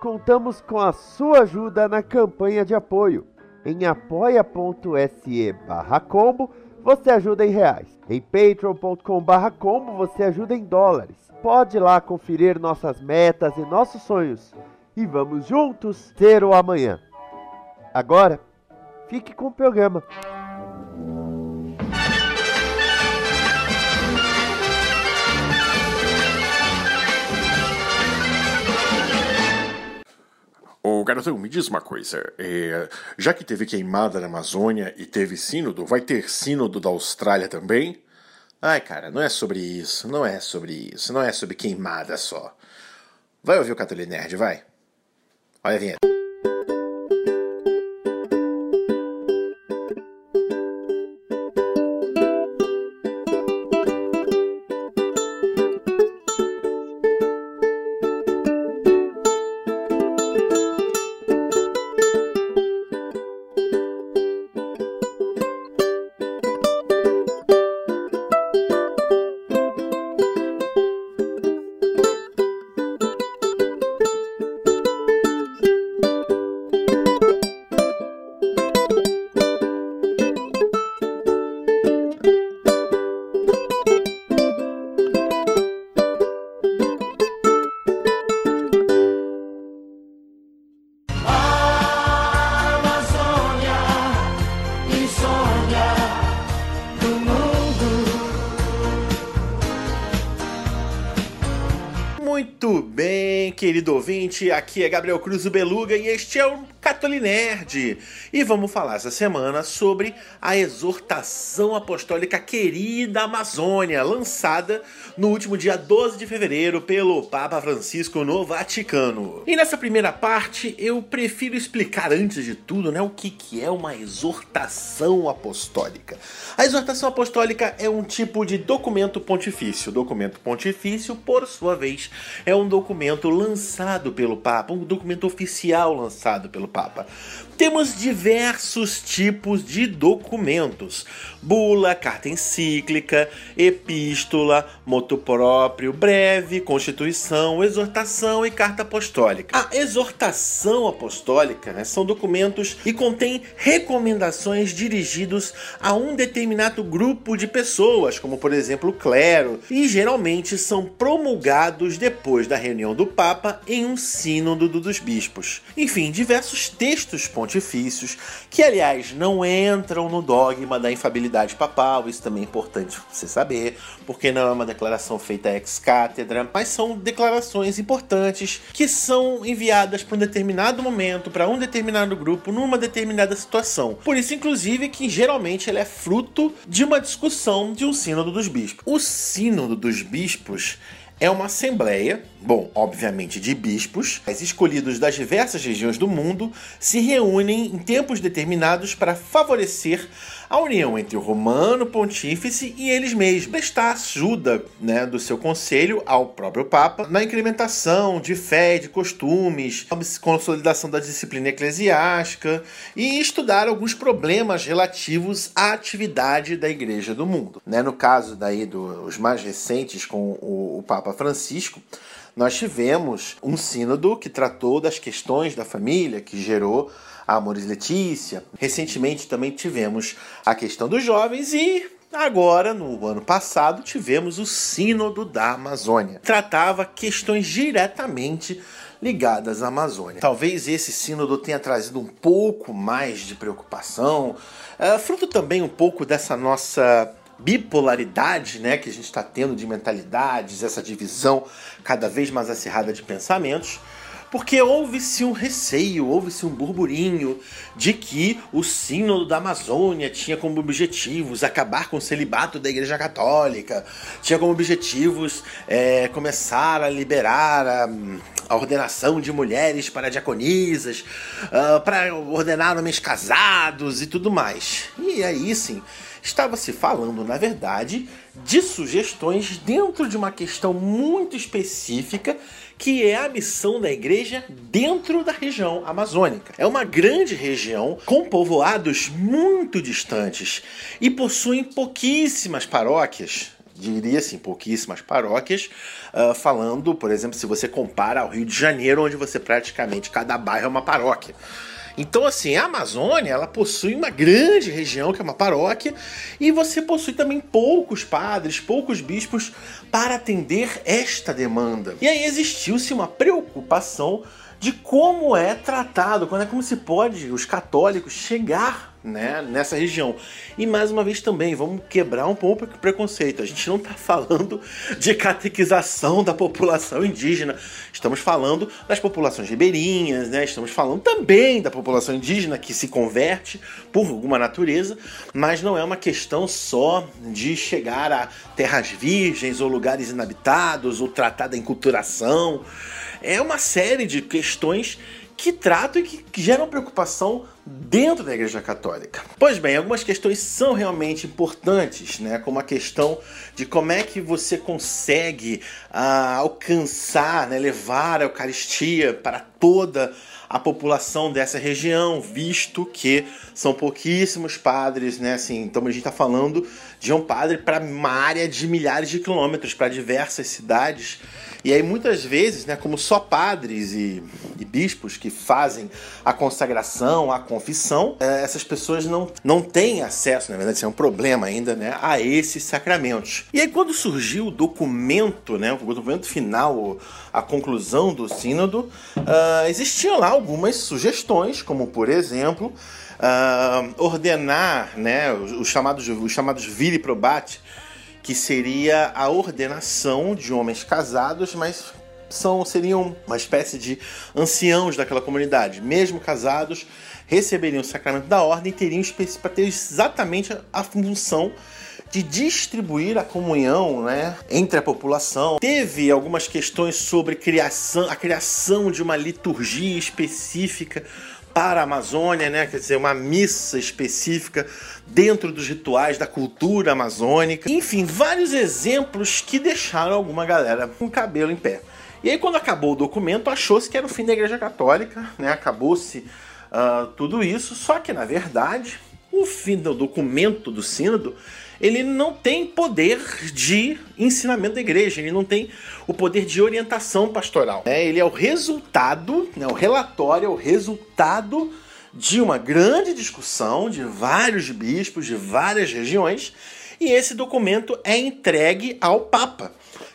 contamos com a sua ajuda na campanha de apoio. Em apoia.se barra combo, você ajuda em reais. Em patreon.com barra combo, você ajuda em dólares. Pode lá conferir nossas metas e nossos sonhos. E vamos juntos ter o amanhã. Agora, fique com o programa. Garotão, me diz uma coisa. É, já que teve queimada na Amazônia e teve sínodo, vai ter sínodo da Austrália também? Ai, cara, não é sobre isso, não é sobre isso, não é sobre queimada só. Vai ouvir o Catolino Nerd, vai. Olha a vinheta. Muito bem, querido ouvinte, aqui é Gabriel Cruz o Beluga e este é o Catolinerd. E vamos falar essa semana sobre a exortação apostólica querida Amazônia, lançada no último dia 12 de fevereiro pelo Papa Francisco no Vaticano. E nessa primeira parte eu prefiro explicar antes de tudo né, o que, que é uma exortação apostólica. A exortação apostólica é um tipo de documento pontifício. Documento pontifício, por sua vez, é um documento lançado pelo Papa, um documento oficial lançado pelo Papa. Temos diversos tipos de documentos: bula, carta encíclica, epístola, moto próprio, breve, constituição, exortação e carta apostólica. A exortação apostólica né, são documentos e contém recomendações dirigidos a um determinado grupo de pessoas, como por exemplo o clero, e geralmente são promulgados depois da reunião do Papa em um sínodo dos bispos. Enfim, diversos textos pontifícios, que aliás não entram no dogma da infabilidade papal, isso também é importante você saber, porque não é uma declaração feita ex cátedra, mas são declarações importantes que são enviadas para um determinado momento, para um determinado grupo, numa determinada situação. Por isso, inclusive, que geralmente ela é fruto de uma discussão de um sínodo dos bispos. O sínodo dos bispos é uma assembleia, bom, obviamente de bispos, escolhidos das diversas regiões do mundo, se reúnem em tempos determinados para favorecer a união entre o romano pontífice e eles mesmos, prestar ajuda né, do seu conselho ao próprio Papa na incrementação de fé, de costumes, consolidação da disciplina eclesiástica e estudar alguns problemas relativos à atividade da Igreja do mundo. Né, no caso daí dos mais recentes com o, o Papa Francisco, nós tivemos um sínodo que tratou das questões da família, que gerou a Amores Letícia. Recentemente também tivemos a questão dos jovens e Agora, no ano passado, tivemos o Sínodo da Amazônia. Tratava questões diretamente ligadas à Amazônia. Talvez esse sínodo tenha trazido um pouco mais de preocupação, é, fruto também um pouco dessa nossa bipolaridade né, que a gente está tendo de mentalidades, essa divisão cada vez mais acirrada de pensamentos porque houve-se um receio, houve-se um burburinho de que o Sínodo da Amazônia tinha como objetivos acabar com o celibato da Igreja Católica, tinha como objetivos é, começar a liberar a, a ordenação de mulheres para diaconisas, uh, para ordenar homens casados e tudo mais. E aí sim, estava se falando, na verdade, de sugestões dentro de uma questão muito específica que é a missão da igreja dentro da região amazônica. É uma grande região com povoados muito distantes e possuem pouquíssimas paróquias, diria assim, pouquíssimas paróquias, uh, falando, por exemplo, se você compara ao Rio de Janeiro, onde você praticamente cada bairro é uma paróquia. Então, assim, a Amazônia, ela possui uma grande região, que é uma paróquia, e você possui também poucos padres, poucos bispos para atender esta demanda. E aí existiu-se uma preocupação de como é tratado, quando é como se pode os católicos chegar né, nessa região. E mais uma vez também, vamos quebrar um pouco o preconceito. A gente não está falando de catequização da população indígena, estamos falando das populações ribeirinhas, né? estamos falando também da população indígena que se converte por alguma natureza, mas não é uma questão só de chegar a terras virgens ou lugares inabitados ou tratar da enculturação. É uma série de questões que tratam e que geram preocupação dentro da Igreja Católica. Pois bem, algumas questões são realmente importantes, né? Como a questão de como é que você consegue ah, alcançar, né? levar a Eucaristia para toda a população dessa região, visto que são pouquíssimos padres, né? Assim, então a gente está falando de um padre para uma área de milhares de quilômetros, para diversas cidades. E aí muitas vezes, né, como só padres e, e bispos que fazem a consagração, a confissão, é, essas pessoas não, não têm acesso, na verdade, isso é um problema ainda, né, a esses sacramentos. E aí quando surgiu o documento, né, o documento final, a conclusão do sínodo, uh, existiam lá algumas sugestões, como por exemplo, uh, ordenar né, os, chamados, os chamados viri probate, que seria a ordenação de homens casados, mas são seriam uma espécie de anciãos daquela comunidade, mesmo casados, receberiam o sacramento da ordem e teriam para ter exatamente a função de distribuir a comunhão né, entre a população. Teve algumas questões sobre criação, a criação de uma liturgia específica para a Amazônia, né? quer dizer, uma missa específica dentro dos rituais da cultura amazônica. Enfim, vários exemplos que deixaram alguma galera com o cabelo em pé. E aí, quando acabou o documento, achou-se que era o fim da Igreja Católica, né? acabou-se uh, tudo isso, só que na verdade, o fim do documento do Sínodo ele não tem poder de ensinamento da igreja, ele não tem o poder de orientação pastoral. Né? Ele é o resultado, né? o relatório é o resultado de uma grande discussão de vários bispos de várias regiões, e esse documento é entregue ao Papa,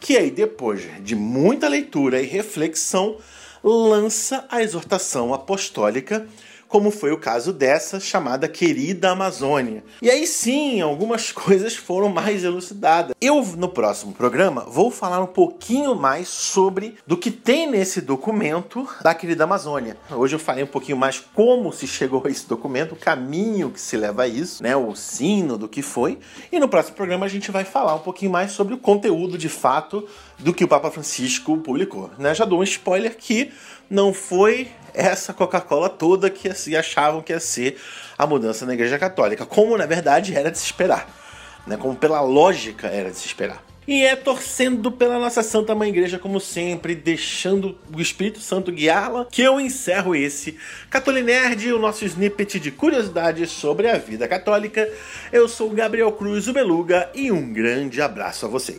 que aí depois de muita leitura e reflexão lança a exortação apostólica como foi o caso dessa chamada Querida Amazônia. E aí sim, algumas coisas foram mais elucidadas. Eu, no próximo programa, vou falar um pouquinho mais sobre do que tem nesse documento da Querida Amazônia. Hoje eu falei um pouquinho mais como se chegou a esse documento, o caminho que se leva a isso, né, o sino do que foi. E no próximo programa a gente vai falar um pouquinho mais sobre o conteúdo de fato do que o Papa Francisco publicou. Né? Já dou um spoiler que não foi essa Coca-Cola toda que assim, achavam que ia ser a mudança na Igreja Católica, como na verdade era de se esperar, né? como pela lógica era de se esperar. E é torcendo pela nossa Santa Mãe Igreja, como sempre, deixando o Espírito Santo guiá-la, que eu encerro esse Catolinerd, o nosso snippet de curiosidades sobre a vida católica. Eu sou Gabriel Cruz, o Beluga, e um grande abraço a vocês.